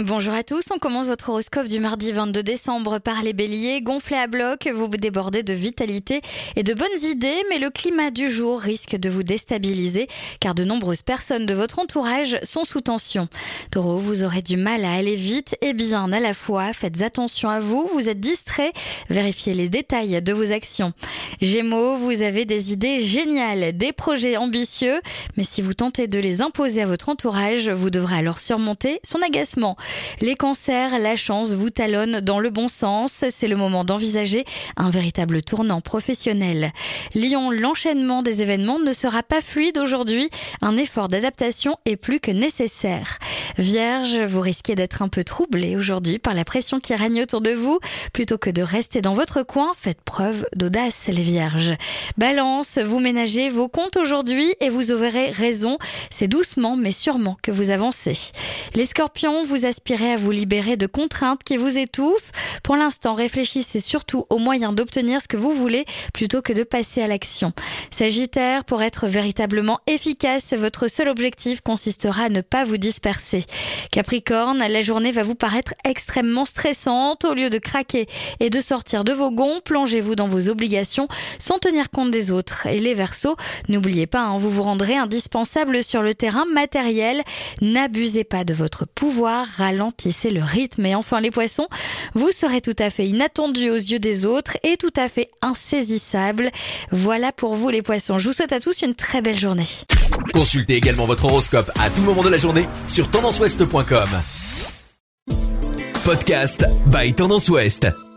Bonjour à tous, on commence votre horoscope du mardi 22 décembre par les béliers. Gonflés à bloc, vous débordez de vitalité et de bonnes idées, mais le climat du jour risque de vous déstabiliser car de nombreuses personnes de votre entourage sont sous tension. Taureau, vous aurez du mal à aller vite et bien à la fois. Faites attention à vous, vous êtes distrait, vérifiez les détails de vos actions. Gémeaux, vous avez des idées géniales, des projets ambitieux, mais si vous tentez de les imposer à votre entourage, vous devrez alors surmonter son agacement. Les cancers, la chance vous talonne dans le bon sens. C'est le moment d'envisager un véritable tournant professionnel. Lyon, l'enchaînement des événements ne sera pas fluide aujourd'hui. Un effort d'adaptation est plus que nécessaire. Vierge, vous risquez d'être un peu troublé aujourd'hui par la pression qui règne autour de vous. Plutôt que de rester dans votre coin, faites preuve d'audace, les vierges. Balance, vous ménagez vos comptes aujourd'hui et vous aurez raison. C'est doucement mais sûrement que vous avancez. Les scorpions, vous aspirez à vous libérer de contraintes qui vous étouffent. Pour l'instant, réfléchissez surtout aux moyens d'obtenir ce que vous voulez plutôt que de passer à l'action. Sagittaire, pour être véritablement efficace, votre seul objectif consistera à ne pas vous disperser. Capricorne, la journée va vous paraître extrêmement stressante. Au lieu de craquer et de sortir de vos gonds, plongez-vous dans vos obligations sans tenir compte des autres. Et les Verseaux, n'oubliez pas, hein, vous vous rendrez indispensable sur le terrain matériel. N'abusez pas de votre pouvoir, ralentissez le rythme. Et enfin les Poissons, vous serez tout à fait inattendu aux yeux des autres et tout à fait insaisissable. Voilà pour vous les Poissons. Je vous souhaite à tous une très belle journée. Consultez également votre horoscope à tout moment de la journée sur tendanceouest.com. Podcast by Tendance Ouest.